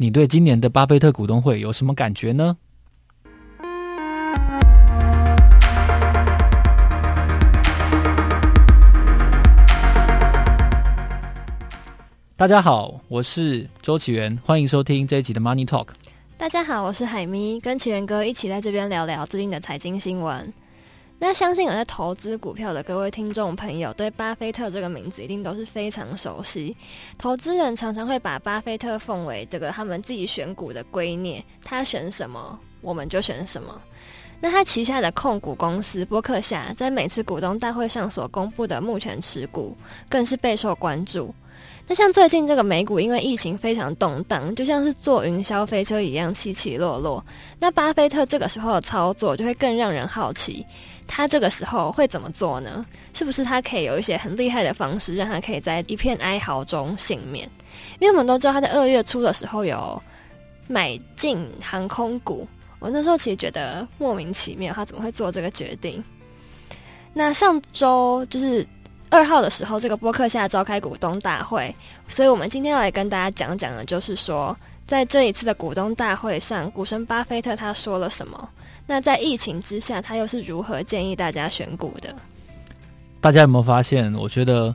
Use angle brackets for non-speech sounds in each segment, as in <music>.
你对今年的巴菲特股东会有什么感觉呢？大家好，我是周启源，欢迎收听这一集的 Money Talk。大家好，我是海咪，跟启源哥一起在这边聊聊最近的财经新闻。那相信有在投资股票的各位听众朋友，对巴菲特这个名字一定都是非常熟悉。投资人常常会把巴菲特奉为这个他们自己选股的圭臬，他选什么，我们就选什么。那他旗下的控股公司波克夏，在每次股东大会上所公布的目前持股，更是备受关注。那像最近这个美股，因为疫情非常动荡，就像是坐云霄飞车一样起起落落。那巴菲特这个时候的操作，就会更让人好奇，他这个时候会怎么做呢？是不是他可以有一些很厉害的方式，让他可以在一片哀嚎中幸免？因为我们都知道他在二月初的时候有买进航空股，我那时候其实觉得莫名其妙，他怎么会做这个决定？那上周就是。二号的时候，这个播客下召开股东大会，所以我们今天要来跟大家讲讲的，就是说，在这一次的股东大会上，股神巴菲特他说了什么？那在疫情之下，他又是如何建议大家选股的？大家有没有发现？我觉得。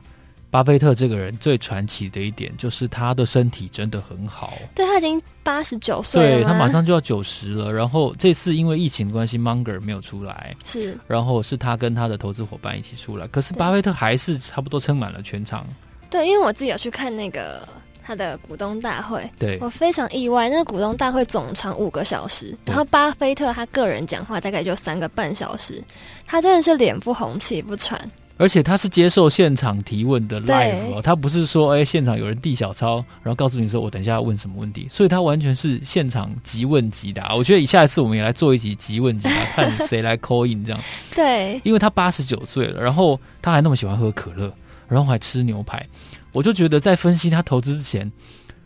巴菲特这个人最传奇的一点就是他的身体真的很好。对，他已经八十九岁了，对，他马上就要九十了。然后这次因为疫情关系，Munger 没有出来，是，然后是他跟他的投资伙伴一起出来。可是巴菲特还是差不多撑满了全场。对，因为我自己有去看那个他的股东大会，对，我非常意外，那个股东大会总长五个小时，然后巴菲特他个人讲话大概就三个半小时，他真的是脸不红气不喘。而且他是接受现场提问的 live 哦，他不是说哎、欸、现场有人递小抄，然后告诉你说我等一下要问什么问题，所以他完全是现场即问即答。我觉得下一次我们也来做一集即问即答，看谁来 call in 这样。对，因为他八十九岁了，然后他还那么喜欢喝可乐，然后还吃牛排，我就觉得在分析他投资之前，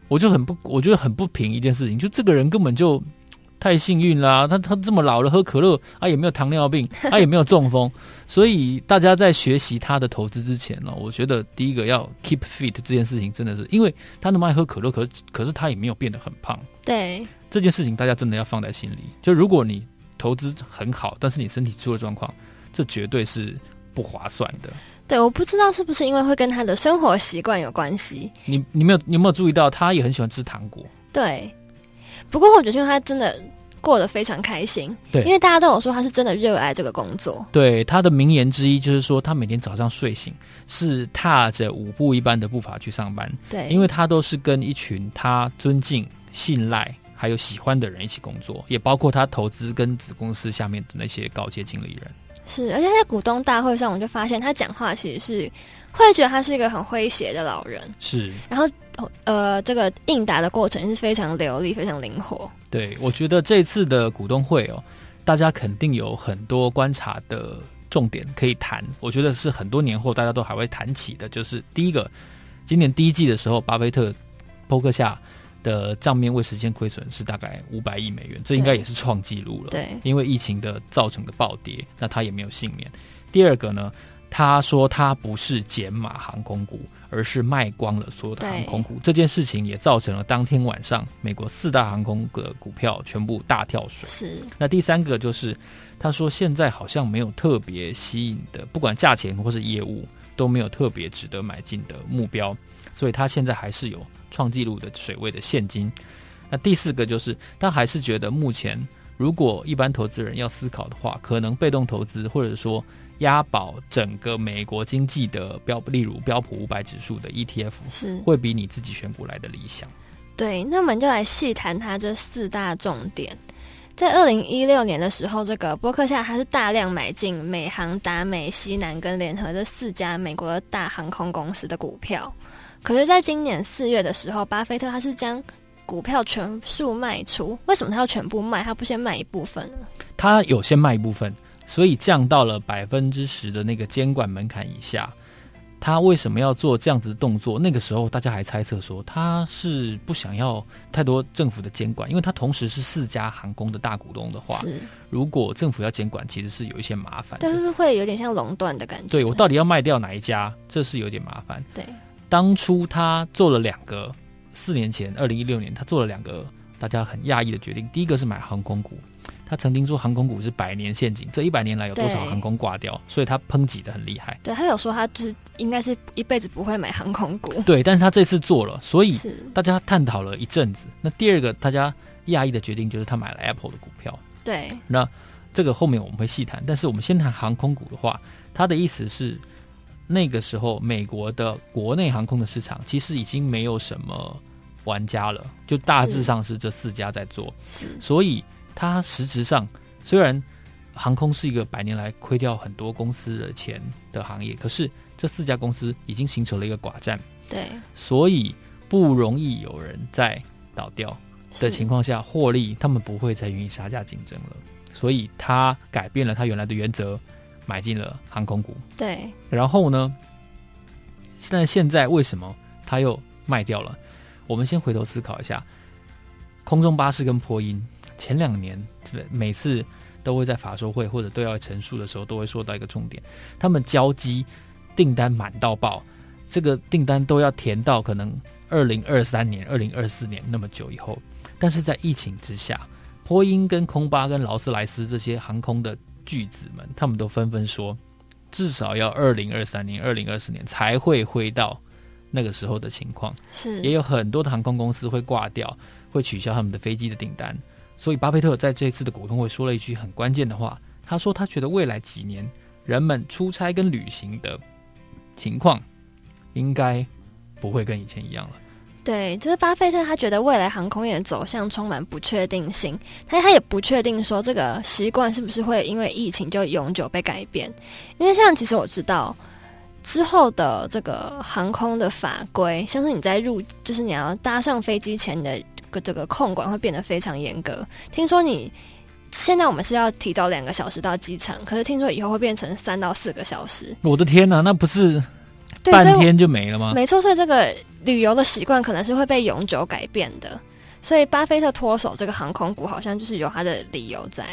我就很不，我觉得很不平一件事情，就这个人根本就。太幸运啦、啊！他他这么老了喝可乐啊，也没有糖尿病，他 <laughs> 也没有中风，所以大家在学习他的投资之前呢，我觉得第一个要 keep fit 这件事情真的是，因为他那么爱喝可乐，可是可是他也没有变得很胖。对这件事情，大家真的要放在心里。就如果你投资很好，但是你身体出了状况，这绝对是不划算的。对，我不知道是不是因为会跟他的生活习惯有关系。你你没有你有没有注意到，他也很喜欢吃糖果？对。不过我觉得，因为他真的过得非常开心，对，因为大家都有说他是真的热爱这个工作。对，他的名言之一就是说，他每天早上睡醒是踏着舞步一般的步伐去上班。对，因为他都是跟一群他尊敬、信赖还有喜欢的人一起工作，也包括他投资跟子公司下面的那些高阶经理人。是，而且在股东大会上，我就发现他讲话其实是会觉得他是一个很诙谐的老人。是，然后。呃，这个应答的过程是非常流利、非常灵活。对，我觉得这次的股东会哦，大家肯定有很多观察的重点可以谈。我觉得是很多年后大家都还会谈起的。就是第一个，今年第一季的时候，巴菲特、波克下的账面未实现亏损是大概五百亿美元，这应该也是创纪录了。对，因为疫情的造成的暴跌，那他也没有幸免。第二个呢，他说他不是减码航空股。而是卖光了所有的航空股，这件事情也造成了当天晚上美国四大航空的股票全部大跳水。是。那第三个就是，他说现在好像没有特别吸引的，不管价钱或是业务都没有特别值得买进的目标，所以他现在还是有创纪录的水位的现金。那第四个就是，他还是觉得目前如果一般投资人要思考的话，可能被动投资或者说。押宝整个美国经济的标，例如标普五百指数的 ETF 是会比你自己选股来的理想。对，那我们就来细谈它这四大重点。在二零一六年的时候，这个伯克夏它是大量买进美航、达美、西南跟联合这四家美国的大航空公司的股票。可是，在今年四月的时候，巴菲特他是将股票全数卖出。为什么他要全部卖？他不先卖一部分呢？他有先卖一部分。所以降到了百分之十的那个监管门槛以下，他为什么要做这样子的动作？那个时候大家还猜测说他是不想要太多政府的监管，因为他同时是四家航空的大股东的话，如果政府要监管，其实是有一些麻烦，但是会有点像垄断的感觉。对，我到底要卖掉哪一家？这是有点麻烦。对，当初他做了两个四年前，二零一六年，他做了两个大家很讶异的决定。第一个是买航空股，他曾经说航空股是百年陷阱，这一百年来有多少航空挂掉，所以他抨击的很厉害。对，他有说他就是应该是一辈子不会买航空股。<laughs> 对，但是他这次做了，所以大家探讨了一阵子。那第二个大家讶异的决定就是他买了 Apple 的股票。对，那这个后面我们会细谈。但是我们先谈航空股的话，他的意思是。那个时候，美国的国内航空的市场其实已经没有什么玩家了，就大致上是这四家在做。是，所以它实质上虽然航空是一个百年来亏掉很多公司的钱的行业，可是这四家公司已经形成了一个寡占。对，所以不容易有人在倒掉的情况下获利，他们不会再愿意杀价竞争了。所以他改变了他原来的原则。买进了航空股，对，然后呢？但现在为什么他又卖掉了？我们先回头思考一下，空中巴士跟波音前两年，每次都会在法说会或者对外陈述的时候，都会说到一个重点：他们交机订单满到爆，这个订单都要填到可能二零二三年、二零二四年那么久以后。但是在疫情之下，波音跟空巴跟劳斯莱斯这些航空的。巨子们，他们都纷纷说，至少要二零二三年、二零二四年才会回到那个时候的情况。是，也有很多的航空公司会挂掉，会取消他们的飞机的订单。所以，巴菲特在这次的股东会说了一句很关键的话，他说他觉得未来几年人们出差跟旅行的情况应该不会跟以前一样了。对，就是巴菲特，他觉得未来航空业的走向充满不确定性，他他也不确定说这个习惯是不是会因为疫情就永久被改变。因为像其实我知道之后的这个航空的法规，像是你在入，就是你要搭上飞机前的这个控管会变得非常严格。听说你现在我们是要提早两个小时到机场，可是听说以后会变成三到四个小时。我的天哪，那不是半天就没了吗？没错，所以这个。旅游的习惯可能是会被永久改变的，所以巴菲特脱手这个航空股，好像就是有他的理由在。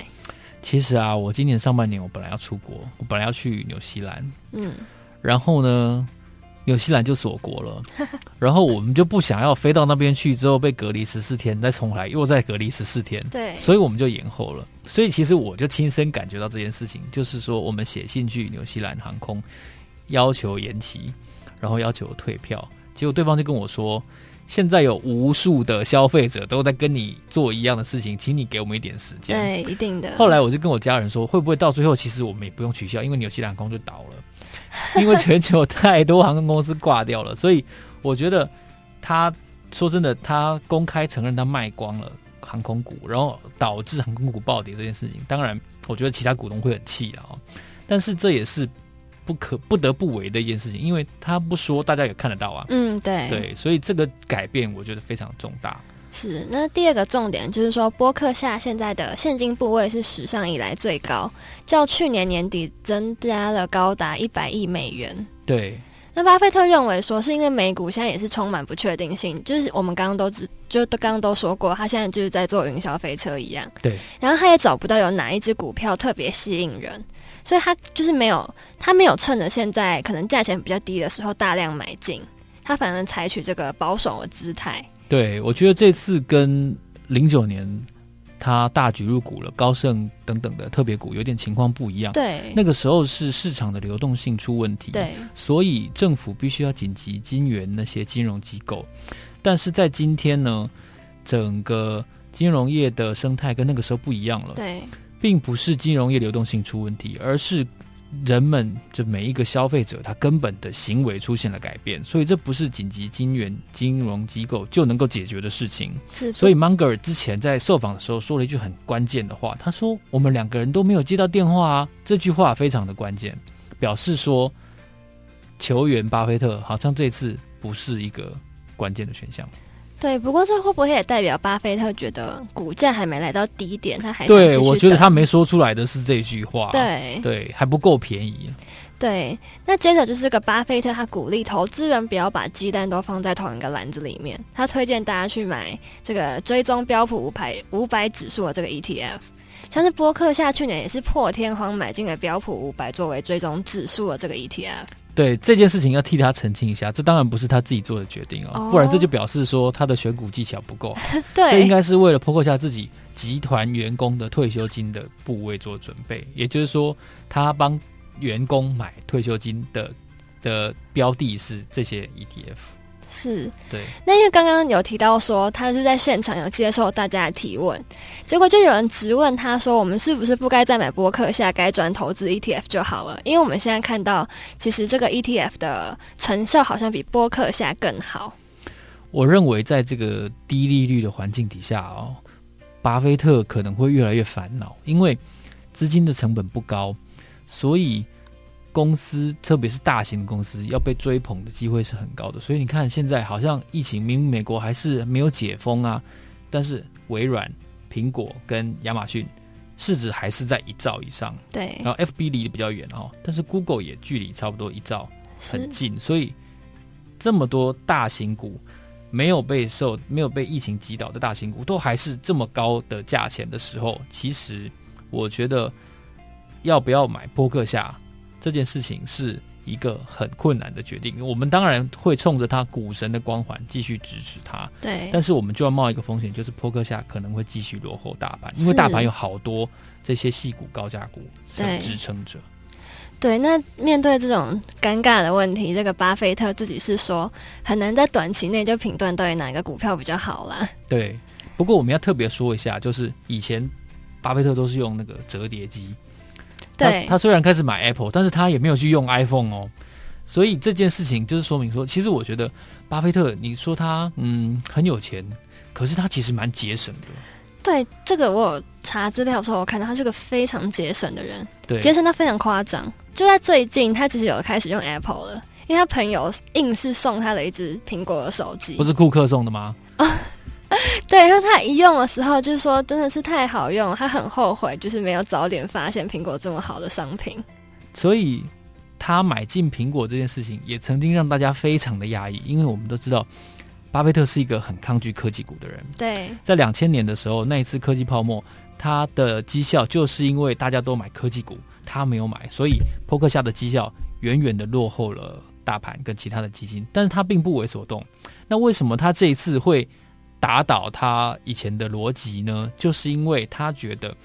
其实啊，我今年上半年我本来要出国，我本来要去纽西兰，嗯，然后呢，纽西兰就锁国了，<laughs> 然后我们就不想要飞到那边去，之后被隔离十四天，再重来又再隔离十四天，对，所以我们就延后了。所以其实我就亲身感觉到这件事情，就是说我们写信去纽西兰航空，要求延期，然后要求退票。结果对方就跟我说：“现在有无数的消费者都在跟你做一样的事情，请你给我们一点时间。”对，一定的。后来我就跟我家人说：“会不会到最后，其实我们也不用取消，因为纽西兰航空就倒了，因为全球太多航空公司挂掉了。”所以我觉得他说真的，他公开承认他卖光了航空股，然后导致航空股暴跌这件事情。当然，我觉得其他股东会很气啊，但是这也是。不可不得不为的一件事情，因为他不说，大家也看得到啊。嗯，对对，所以这个改变我觉得非常重大。是，那第二个重点就是说，波克夏现在的现金部位是史上以来最高，较去年年底增加了高达一百亿美元。对，那巴菲特认为说，是因为美股现在也是充满不确定性，就是我们刚刚都只就刚刚都说过，他现在就是在做云霄飞车一样。对，然后他也找不到有哪一只股票特别吸引人。所以他就是没有，他没有趁着现在可能价钱比较低的时候大量买进，他反而采取这个保守的姿态。对，我觉得这次跟零九年他大举入股了高盛等等的特别股有点情况不一样。对，那个时候是市场的流动性出问题，对，所以政府必须要紧急金援那些金融机构。但是在今天呢，整个金融业的生态跟那个时候不一样了。对。并不是金融业流动性出问题，而是人们就每一个消费者他根本的行为出现了改变，所以这不是紧急金援金融机构就能够解决的事情。是，所以 Munger 之前在受访的时候说了一句很关键的话，他说：“我们两个人都没有接到电话啊。”这句话非常的关键，表示说球员巴菲特好像这次不是一个关键的选项。对，不过这会不会也代表巴菲特觉得股价还没来到低点，他还对，我觉得他没说出来的是这句话，对。对，还不够便宜。对，那接着就是个巴菲特，他鼓励投资人不要把鸡蛋都放在同一个篮子里面，他推荐大家去买这个追踪标普五百五百指数的这个 ETF，像是波克夏去年也是破天荒买进了标普五百作为追踪指数的这个 ETF。对这件事情要替他澄清一下，这当然不是他自己做的决定哦，哦不然这就表示说他的选股技巧不够。<laughs> 对，这应该是为了破克下自己集团员工的退休金的部位做准备，也就是说，他帮员工买退休金的的标的是这些 ETF。是，对。那因为刚刚有提到说他是在现场有接受大家的提问，结果就有人质问他说：“我们是不是不该再买波克夏，该转投资 ETF 就好了？”因为我们现在看到，其实这个 ETF 的成效好像比波克夏更好。我认为，在这个低利率的环境底下哦，巴菲特可能会越来越烦恼，因为资金的成本不高，所以。公司，特别是大型公司，要被追捧的机会是很高的。所以你看，现在好像疫情，明明美国还是没有解封啊，但是微软、苹果跟亚马逊市值还是在一兆以上。对，然后 FB 离得比较远哦，但是 Google 也距离差不多一兆，很近。所以这么多大型股没有被受、没有被疫情击倒的大型股，都还是这么高的价钱的时候，其实我觉得要不要买波克夏？这件事情是一个很困难的决定，我们当然会冲着他股神的光环继续支持他，对。但是我们就要冒一个风险，就是扑克下可能会继续落后大盘，因为大盘有好多这些细股高价股在支撑着。对，那面对这种尴尬的问题，这个巴菲特自己是说很难在短期内就评断到底哪个股票比较好啦。对，不过我们要特别说一下，就是以前巴菲特都是用那个折叠机。对他，他虽然开始买 Apple，但是他也没有去用 iPhone 哦，所以这件事情就是说明说，其实我觉得巴菲特，你说他嗯很有钱，可是他其实蛮节省的。对，这个我有查资料的时候，我看到他是个非常节省的人，对，节省他非常夸张。就在最近，他其实有开始用 Apple 了，因为他朋友硬是送他了一只苹果的手机，不是库克送的吗？<laughs> 对，因为他一用的时候，就是说真的是太好用，他很后悔，就是没有早点发现苹果这么好的商品。所以他买进苹果这件事情，也曾经让大家非常的压抑，因为我们都知道，巴菲特是一个很抗拒科技股的人。对，在两千年的时候，那一次科技泡沫，他的绩效就是因为大家都买科技股，他没有买，所以波克下的绩效远远的落后了大盘跟其他的基金，但是他并不为所动。那为什么他这一次会？打倒他以前的逻辑呢，就是因为他觉得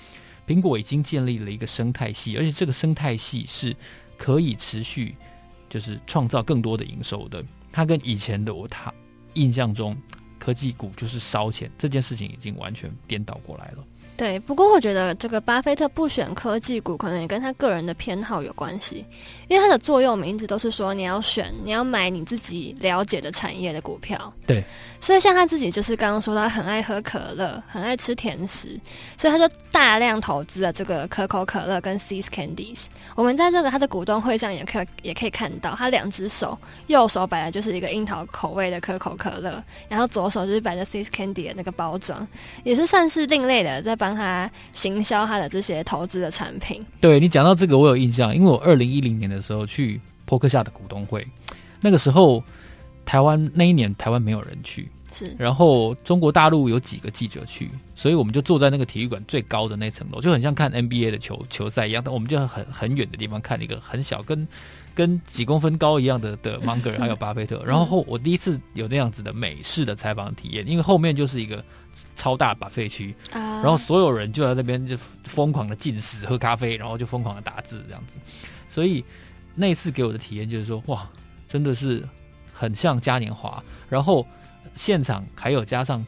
苹果已经建立了一个生态系，而且这个生态系是可以持续，就是创造更多的营收的。他跟以前的我，他印象中科技股就是烧钱，这件事情已经完全颠倒过来了。对，不过我觉得这个巴菲特不选科技股，可能也跟他个人的偏好有关系。因为他的座右铭一直都是说，你要选，你要买你自己了解的产业的股票。对，所以像他自己就是刚刚说，他很爱喝可乐，很爱吃甜食，所以他就大量投资了这个可口可乐跟 See's Candies。我们在这个他的股东会上也可以也可以看到，他两只手，右手摆的就是一个樱桃口味的可口可乐，然后左手就是摆着 See's Candy 的那个包装，也是算是另类的，在帮他行销他的这些投资的产品。对，你讲到这个，我有印象，因为我二零一零年的。时候去波克夏的股东会，那个时候台湾那一年台湾没有人去，是，然后中国大陆有几个记者去，所以我们就坐在那个体育馆最高的那层楼，就很像看 NBA 的球球赛一样，但我们就很很远的地方看一个很小跟跟几公分高一样的的芒格还有巴菲特，<laughs> 然后后我第一次有那样子的美式的采访体验，因为后面就是一个超大把废区，然后所有人就在那边就疯狂的进食喝咖啡，然后就疯狂的打字这样子，所以。那次给我的体验就是说，哇，真的是很像嘉年华。然后现场还有加上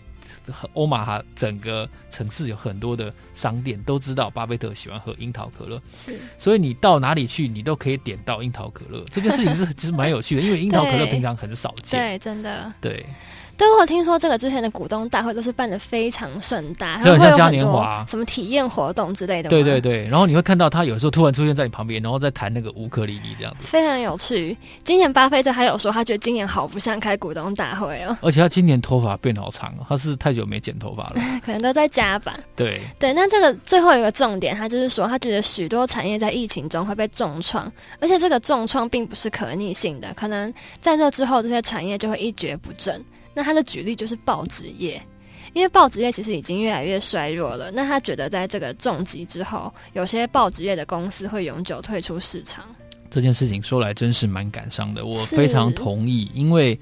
欧马哈整个城市有很多的商店，都知道巴菲特喜欢喝樱桃可乐，是，所以你到哪里去，你都可以点到樱桃可乐。<laughs> 这件事情是其实蛮有趣的，因为樱桃可乐平常很少见，对，真的，对。对，我听说这个之前的股东大会都是办的非常盛大，很像嘉年华，什么体验活动之类的。对对对，然后你会看到他有时候突然出现在你旁边，然后再弹那个乌克丽丽这样子，非常有趣。今年巴菲特还有说，他觉得今年好不像开股东大会哦，而且他今年头发变好长，他是太久没剪头发了，<laughs> 可能都在加吧。对对，那这个最后一个重点，他就是说，他觉得许多产业在疫情中会被重创，而且这个重创并不是可逆性的，可能在这之后，这些产业就会一蹶不振。那他的举例就是报纸业，因为报纸业其实已经越来越衰弱了。那他觉得在这个重击之后，有些报纸业的公司会永久退出市场。这件事情说来真是蛮感伤的，我非常同意，因为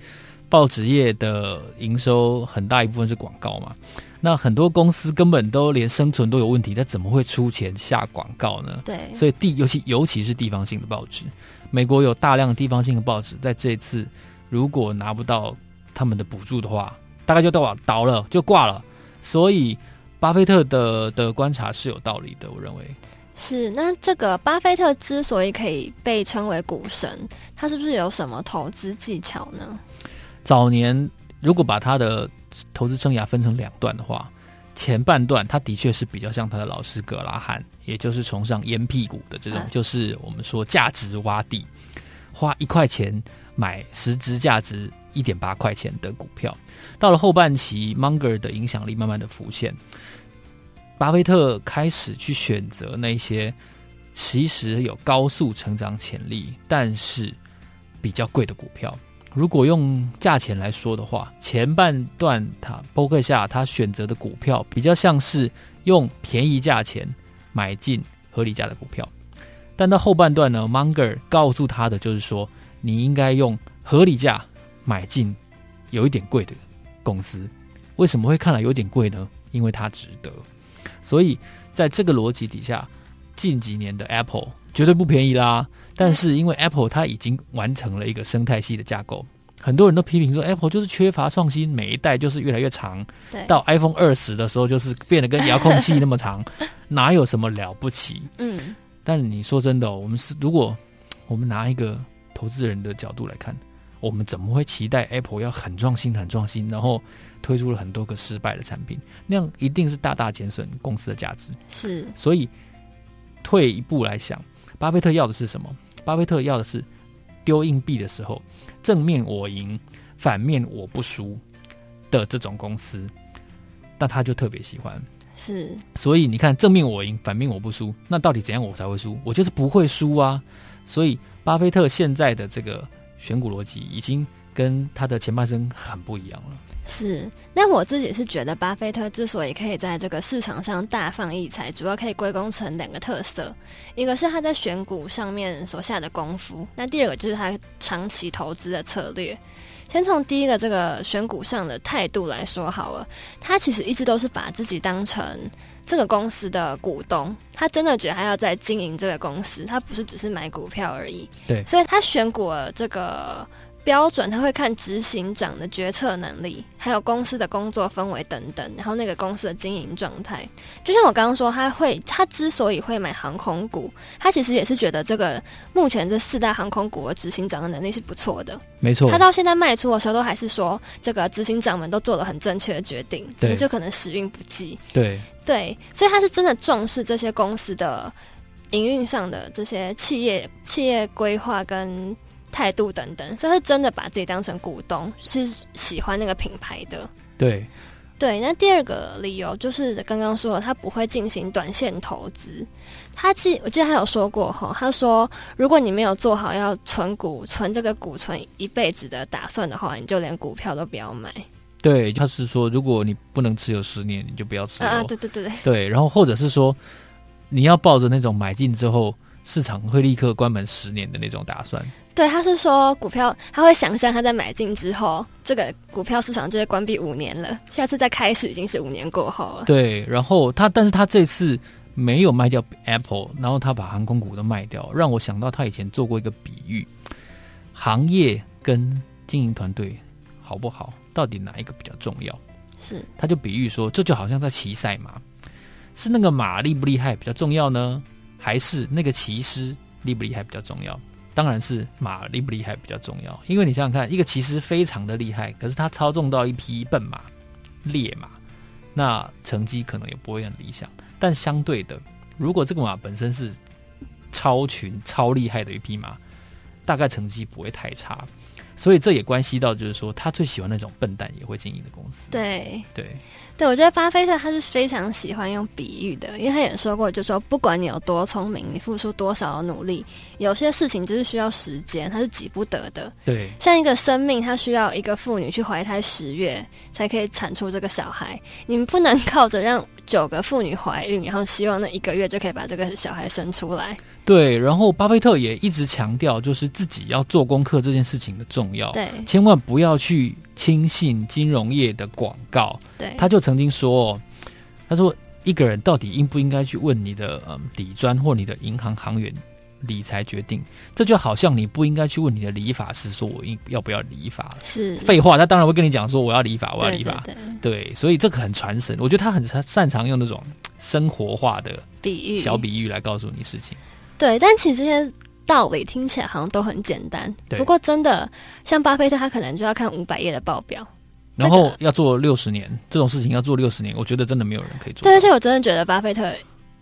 报纸业的营收很大一部分是广告嘛，那很多公司根本都连生存都有问题，他怎么会出钱下广告呢？对，所以地尤其尤其是地方性的报纸，美国有大量地方性的报纸，在这次如果拿不到他们的补助的话，大概就倒倒了，就挂了。所以巴菲特的的观察是有道理的，我认为。是，那这个巴菲特之所以可以被称为股神，他是不是有什么投资技巧呢？早年如果把他的投资生涯分成两段的话，前半段他的确是比较像他的老师格拉汉，也就是崇尚烟屁股的这种，啊、就是我们说价值洼地，花一块钱买实质价值一点八块钱的股票。到了后半期，Munger 的影响力慢慢的浮现。巴菲特开始去选择那些其实有高速成长潜力，但是比较贵的股票。如果用价钱来说的话，前半段他波克夏他选择的股票比较像是用便宜价钱买进合理价的股票，但到后半段呢，Munger 告诉他的就是说，你应该用合理价买进有一点贵的公司。为什么会看来有点贵呢？因为它值得。所以，在这个逻辑底下，近几年的 Apple 绝对不便宜啦。但是，因为 Apple 它已经完成了一个生态系的架构，很多人都批评说 Apple 就是缺乏创新，每一代就是越来越长。对，到 iPhone 二十的时候，就是变得跟遥控器那么长，<laughs> 哪有什么了不起？嗯。但你说真的哦，我们是如果我们拿一个投资人的角度来看，我们怎么会期待 Apple 要很创新、很创新，然后？推出了很多个失败的产品，那样一定是大大减损公司的价值。是，所以退一步来想，巴菲特要的是什么？巴菲特要的是丢硬币的时候，正面我赢，反面我不输的这种公司。那他就特别喜欢。是，所以你看，正面我赢，反面我不输，那到底怎样我才会输？我就是不会输啊！所以，巴菲特现在的这个选股逻辑，已经跟他的前半生很不一样了。是，那我自己是觉得，巴菲特之所以可以在这个市场上大放异彩，主要可以归功成两个特色，一个是他在选股上面所下的功夫，那第二个就是他长期投资的策略。先从第一个这个选股上的态度来说好了，他其实一直都是把自己当成这个公司的股东，他真的觉得他要在经营这个公司，他不是只是买股票而已。对，所以他选股了这个。标准，他会看执行长的决策能力，还有公司的工作氛围等等，然后那个公司的经营状态。就像我刚刚说，他会，他之所以会买航空股，他其实也是觉得这个目前这四大航空股的执行长的能力是不错的。没错，他到现在卖出的时候，都还是说这个执行长们都做了很正确的决定，只是就可能时运不济。对对，所以他是真的重视这些公司的营运上的这些企业企业规划跟。态度等等，所以他真的把自己当成股东，是喜欢那个品牌的。对，对。那第二个理由就是刚刚说的，他不会进行短线投资。他记，我记得他有说过哈，他说如果你没有做好要存股、存这个股存一辈子的打算的话，你就连股票都不要买。对，他是说如果你不能持有十年，你就不要持有。啊，对对对对。对，然后或者是说你要抱着那种买进之后市场会立刻关门十年的那种打算。对，他是说股票，他会想象他在买进之后，这个股票市场就会关闭五年了，下次再开始已经是五年过后了。对，然后他，但是他这次没有卖掉 Apple，然后他把航空股都卖掉，让我想到他以前做过一个比喻：行业跟经营团队好不好，到底哪一个比较重要？是，他就比喻说，这就好像在骑赛马，是那个马厉不厉害比较重要呢，还是那个骑师厉不厉害比较重要？当然是马厉不厉害比较重要，因为你想想看，一个骑师非常的厉害，可是他操纵到一匹笨马、劣马，那成绩可能也不会很理想。但相对的，如果这个马本身是超群、超厉害的一匹马，大概成绩不会太差。所以这也关系到，就是说他最喜欢那种笨蛋也会经营的公司。对对对，我觉得巴菲特他是非常喜欢用比喻的，因为他也说过，就是说不管你有多聪明，你付出多少努力，有些事情就是需要时间，它是急不得的。对，像一个生命，它需要一个妇女去怀胎十月才可以产出这个小孩，你们不能靠着让九个妇女怀孕，然后希望那一个月就可以把这个小孩生出来。对，然后巴菲特也一直强调，就是自己要做功课这件事情的重要。对，千万不要去轻信金融业的广告。对，他就曾经说，他说一个人到底应不应该去问你的嗯理专或你的银行行员理财决定，这就好像你不应该去问你的理发师说我应要不要理发。是废话，他当然会跟你讲说我要理发，我要理发。对，对，对，对，所以这个很传神，我觉得他很擅长用那种生活化的比喻、小比喻来告诉你事情。对，但其实这些道理听起来好像都很简单。不过真的，像巴菲特，他可能就要看五百页的报表，然后要做六十年这种事情，要做六十年，我觉得真的没有人可以做。对，而且我真的觉得巴菲特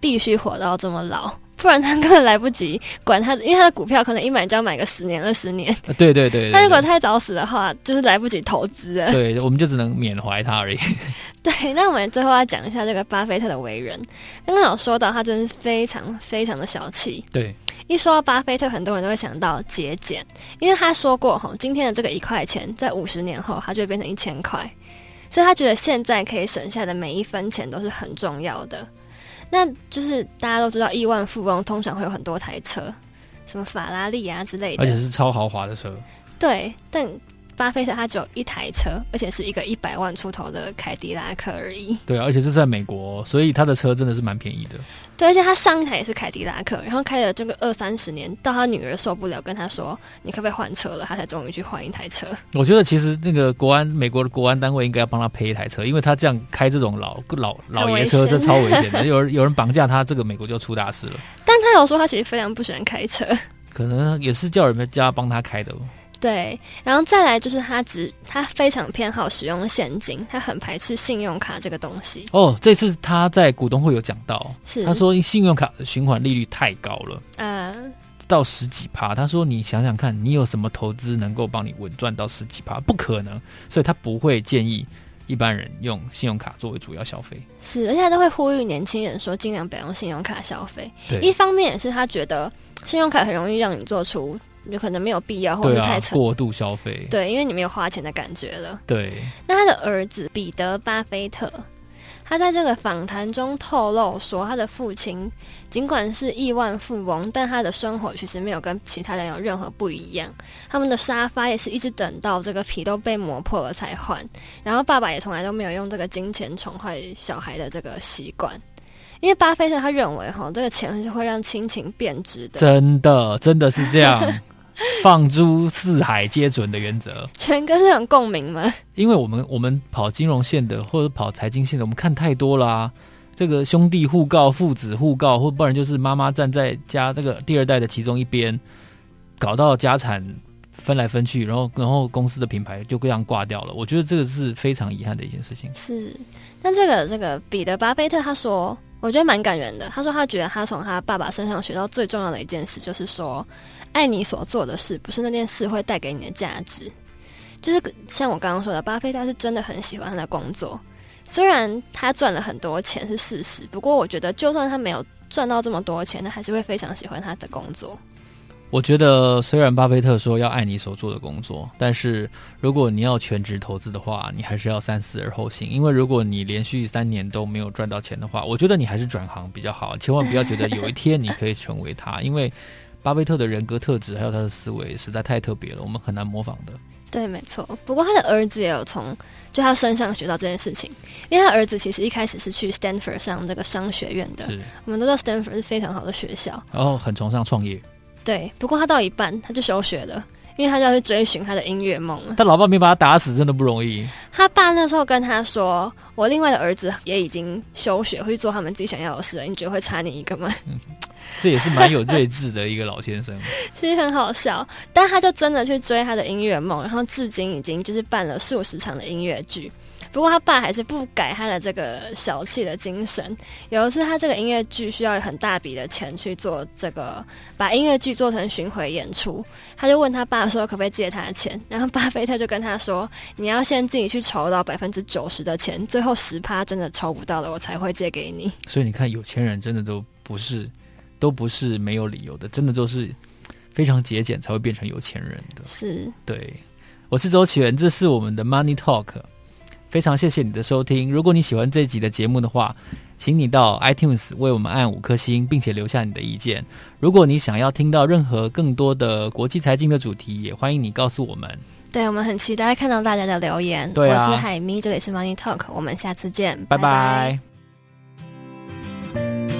必须活到这么老。不然他根本来不及管他，因为他的股票可能一买就要买个十年二十年。对对对，对。他如果太早死的话，就是来不及投资了。对，我们就只能缅怀他而已。<laughs> 对，那我们最后要讲一下这个巴菲特的为人。刚刚有说到，他真是非常非常的小气。对。一说到巴菲特，很多人都会想到节俭，因为他说过哈，今天的这个一块钱，在五十年后，它就会变成一千块，所以他觉得现在可以省下的每一分钱都是很重要的。那就是大家都知道，亿万富翁通常会有很多台车，什么法拉利啊之类的，而且是超豪华的车。对，但。巴菲特他只有一台车，而且是一个一百万出头的凯迪拉克而已。对，而且是在美国，所以他的车真的是蛮便宜的。对，而且他上一台也是凯迪拉克，然后开了这个二三十年，到他女儿受不了，跟他说：“你可不可以换车了？”他才终于去换一台车。我觉得其实那个国安，美国的国安单位应该要帮他赔一台车，因为他这样开这种老老老爷车，这超危险的。有人有人绑架他，这个美国就出大事了。但他有说他其实非常不喜欢开车，可能也是叫人们家帮他开的。对，然后再来就是他只他非常偏好使用现金，他很排斥信用卡这个东西。哦，这次他在股东会有讲到，是他说信用卡的循环利率太高了，啊，到十几趴。他说你想想看，你有什么投资能够帮你稳赚到十几趴？不可能，所以他不会建议一般人用信用卡作为主要消费。是，而且他都会呼吁年轻人说尽量不要用信用卡消费。对，一方面也是他觉得信用卡很容易让你做出。有可能没有必要，或者太、啊、过度消费。对，因为你没有花钱的感觉了。对。那他的儿子彼得·巴菲特，他在这个访谈中透露说，他的父亲尽管是亿万富翁，但他的生活其实没有跟其他人有任何不一样。他们的沙发也是一直等到这个皮都被磨破了才换。然后爸爸也从来都没有用这个金钱宠坏小孩的这个习惯。因为巴菲特他认为哈，这个钱是会让亲情变质的。真的，真的是这样。<laughs> <laughs> 放诸四海皆准的原则，全哥是很共鸣吗？因为我们我们跑金融线的或者跑财经线的，我们看太多啦啊。这个兄弟互告、父子互告，或不然就是妈妈站在家这个第二代的其中一边，搞到家产分来分去，然后然后公司的品牌就这样挂掉了。我觉得这个是非常遗憾的一件事情。是，但这个这个彼得巴菲特他说，我觉得蛮感人的。他说他觉得他从他爸爸身上学到最重要的一件事，就是说。爱你所做的事，不是那件事会带给你的价值。就是像我刚刚说的，巴菲特是真的很喜欢他的工作，虽然他赚了很多钱是事实，不过我觉得就算他没有赚到这么多钱，他还是会非常喜欢他的工作。我觉得虽然巴菲特说要爱你所做的工作，但是如果你要全职投资的话，你还是要三思而后行。因为如果你连续三年都没有赚到钱的话，我觉得你还是转行比较好。千万不要觉得有一天你可以成为他，因为。巴菲特的人格特质还有他的思维实在太特别了，我们很难模仿的。对，没错。不过他的儿子也有从就他身上学到这件事情，因为他儿子其实一开始是去 Stanford 上这个商学院的。是。我们都知道 Stanford 是非常好的学校，然后很崇尚创业。对。不过他到一半他就休学了，因为他就要去追寻他的音乐梦了。他老爸没把他打死，真的不容易。他爸那时候跟他说：“我另外的儿子也已经休学，会去做他们自己想要的事了，你觉得会差你一个吗？” <laughs> <laughs> 嗯这也是蛮有睿智的一个老先生，<laughs> 其实很好笑，但他就真的去追他的音乐梦，然后至今已经就是办了数十场的音乐剧。不过他爸还是不改他的这个小气的精神。有一次他这个音乐剧需要很大笔的钱去做这个，把音乐剧做成巡回演出，他就问他爸说可不可以借他钱，然后巴菲特就跟他说，你要先自己去筹到百分之九十的钱，最后十趴真的筹不到了，我才会借给你。所以你看，有钱人真的都不是。都不是没有理由的，真的都是非常节俭才会变成有钱人的。是，对，我是周启源，这是我们的 Money Talk，非常谢谢你的收听。如果你喜欢这一集的节目的话，请你到 iTunes 为我们按五颗星，并且留下你的意见。如果你想要听到任何更多的国际财经的主题，也欢迎你告诉我们。对，我们很期待看到大家的留言。对啊，我是海咪，这里是 Money Talk，我们下次见，拜拜。拜拜。